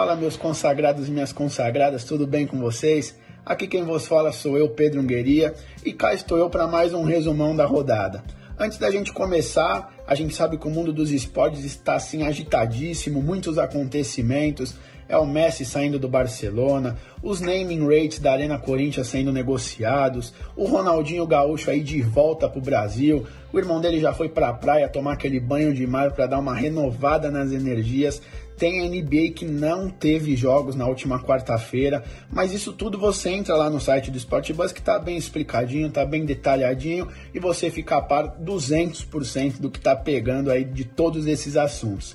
Fala, meus consagrados e minhas consagradas, tudo bem com vocês? Aqui quem vos fala sou eu, Pedro Ungueria, e cá estou eu para mais um resumão da rodada. Antes da gente começar, a gente sabe que o mundo dos esportes está assim agitadíssimo, muitos acontecimentos. É o Messi saindo do Barcelona, os naming rates da Arena Corinthians sendo negociados, o Ronaldinho Gaúcho aí de volta para o Brasil, o irmão dele já foi para a praia tomar aquele banho de mar para dar uma renovada nas energias. Tem a NBA que não teve jogos na última quarta-feira, mas isso tudo você entra lá no site do Sport Bus que tá bem explicadinho, tá bem detalhadinho e você fica a par 200% do que tá pegando aí de todos esses assuntos.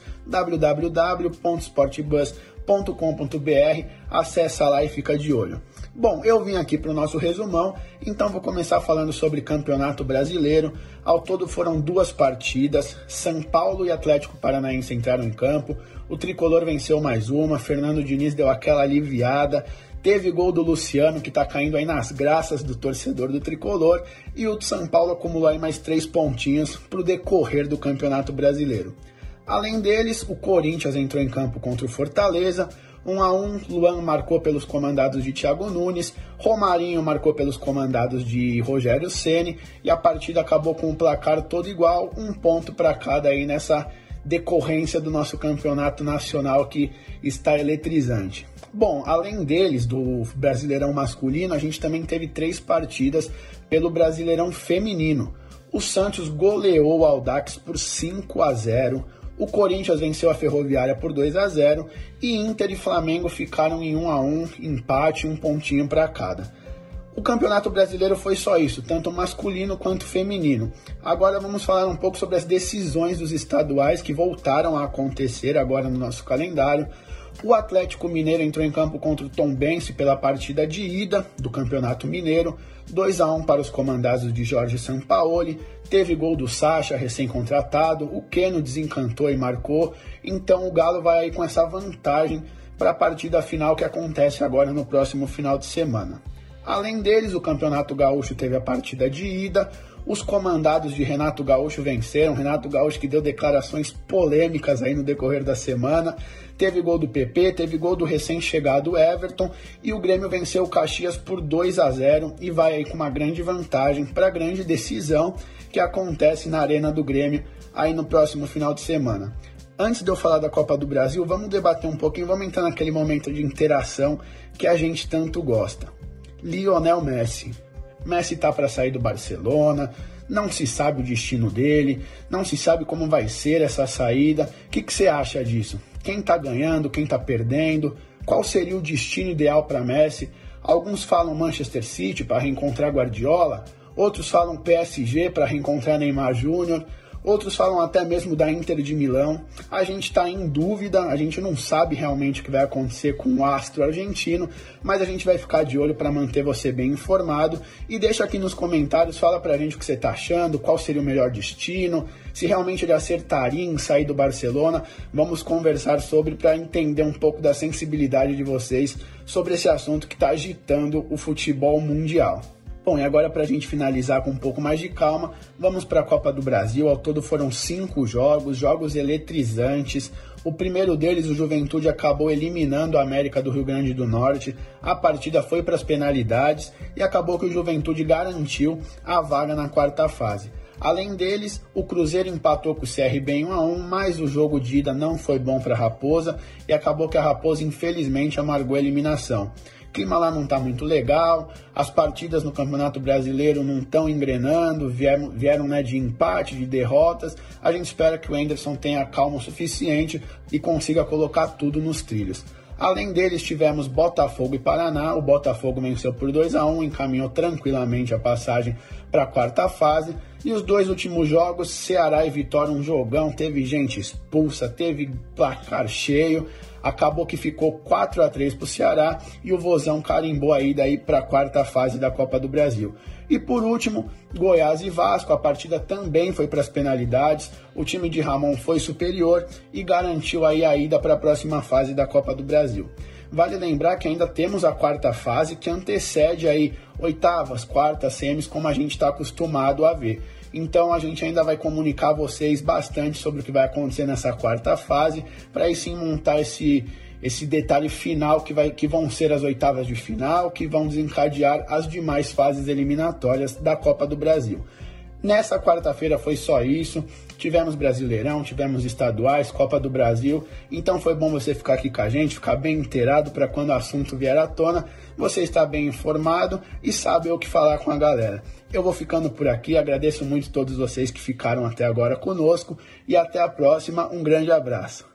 www.sportbus.com.br, acessa lá e fica de olho. Bom, eu vim aqui para o nosso resumão, então vou começar falando sobre Campeonato Brasileiro. Ao todo foram duas partidas, São Paulo e Atlético Paranaense entraram em campo, o Tricolor venceu mais uma, Fernando Diniz deu aquela aliviada, teve gol do Luciano, que está caindo aí nas graças do torcedor do Tricolor, e o São Paulo acumulou aí mais três pontinhos para o decorrer do Campeonato Brasileiro. Além deles, o Corinthians entrou em campo contra o Fortaleza, 1 a 1 Luan marcou pelos comandados de Thiago Nunes, Romarinho marcou pelos comandados de Rogério Ceni e a partida acabou com o placar todo igual, um ponto para cada aí nessa decorrência do nosso campeonato nacional que está eletrizante. Bom, além deles, do Brasileirão masculino, a gente também teve três partidas pelo Brasileirão feminino. O Santos goleou o Aldax por 5 a 0. O Corinthians venceu a Ferroviária por 2 a 0 e Inter e Flamengo ficaram em 1 a 1, empate, um pontinho para cada. O Campeonato Brasileiro foi só isso, tanto masculino quanto feminino. Agora vamos falar um pouco sobre as decisões dos estaduais que voltaram a acontecer agora no nosso calendário. O Atlético Mineiro entrou em campo contra o Tombense pela partida de ida do Campeonato Mineiro, 2 a 1 para os comandados de Jorge Sampaoli. Teve gol do Sacha, recém-contratado, o Keno desencantou e marcou, então o Galo vai aí com essa vantagem para a partida final que acontece agora no próximo final de semana. Além deles, o Campeonato Gaúcho teve a partida de ida, os comandados de Renato Gaúcho venceram. Renato Gaúcho que deu declarações polêmicas aí no decorrer da semana. Teve gol do PP, teve gol do recém-chegado Everton e o Grêmio venceu o Caxias por 2 a 0 e vai aí com uma grande vantagem para a grande decisão que acontece na Arena do Grêmio aí no próximo final de semana. Antes de eu falar da Copa do Brasil, vamos debater um pouquinho, vamos entrar naquele momento de interação que a gente tanto gosta. Lionel Messi. Messi tá para sair do Barcelona, não se sabe o destino dele, não se sabe como vai ser essa saída. O que, você acha disso? Quem tá ganhando, quem tá perdendo? Qual seria o destino ideal para Messi? Alguns falam Manchester City para reencontrar Guardiola, outros falam PSG para reencontrar Neymar Júnior, outros falam até mesmo da Inter de Milão. A gente está em dúvida, a gente não sabe realmente o que vai acontecer com o astro argentino, mas a gente vai ficar de olho para manter você bem informado. E deixa aqui nos comentários, fala para a gente o que você está achando, qual seria o melhor destino, se realmente ele acertaria em sair do Barcelona. Vamos conversar sobre para entender um pouco da sensibilidade de vocês sobre esse assunto que está agitando o futebol mundial. Bom, e agora para a gente finalizar com um pouco mais de calma, vamos para a Copa do Brasil. Ao todo foram cinco jogos, jogos eletrizantes. O primeiro deles, o Juventude, acabou eliminando a América do Rio Grande do Norte. A partida foi para as penalidades e acabou que o Juventude garantiu a vaga na quarta fase. Além deles, o Cruzeiro empatou com o CRB em 1 a 1, mas o jogo de ida não foi bom para a Raposa e acabou que a Raposa infelizmente amargou a eliminação clima lá não está muito legal, as partidas no Campeonato Brasileiro não estão engrenando, vieram, vieram né, de empate, de derrotas. A gente espera que o Anderson tenha calma o suficiente e consiga colocar tudo nos trilhos. Além deles, tivemos Botafogo e Paraná. O Botafogo venceu por 2 a 1 encaminhou tranquilamente a passagem para a quarta fase. E os dois últimos jogos, Ceará e Vitória, um jogão, teve gente expulsa, teve placar cheio acabou que ficou 4 a 3 para o Ceará e o Vozão carimbou aí daí para a quarta fase da Copa do Brasil. E por último, Goiás e Vasco, a partida também foi para as penalidades. O time de Ramon foi superior e garantiu aí a ida para a próxima fase da Copa do Brasil. Vale lembrar que ainda temos a quarta fase que antecede aí oitavas, quartas, semis, como a gente está acostumado a ver. Então a gente ainda vai comunicar a vocês bastante sobre o que vai acontecer nessa quarta fase, para aí sim montar esse, esse detalhe final que, vai, que vão ser as oitavas de final, que vão desencadear as demais fases eliminatórias da Copa do Brasil. Nessa quarta-feira foi só isso. Tivemos Brasileirão, tivemos estaduais, Copa do Brasil. Então foi bom você ficar aqui com a gente, ficar bem inteirado para quando o assunto vier à tona, você estar bem informado e saber o que falar com a galera. Eu vou ficando por aqui, agradeço muito todos vocês que ficaram até agora conosco e até a próxima. Um grande abraço.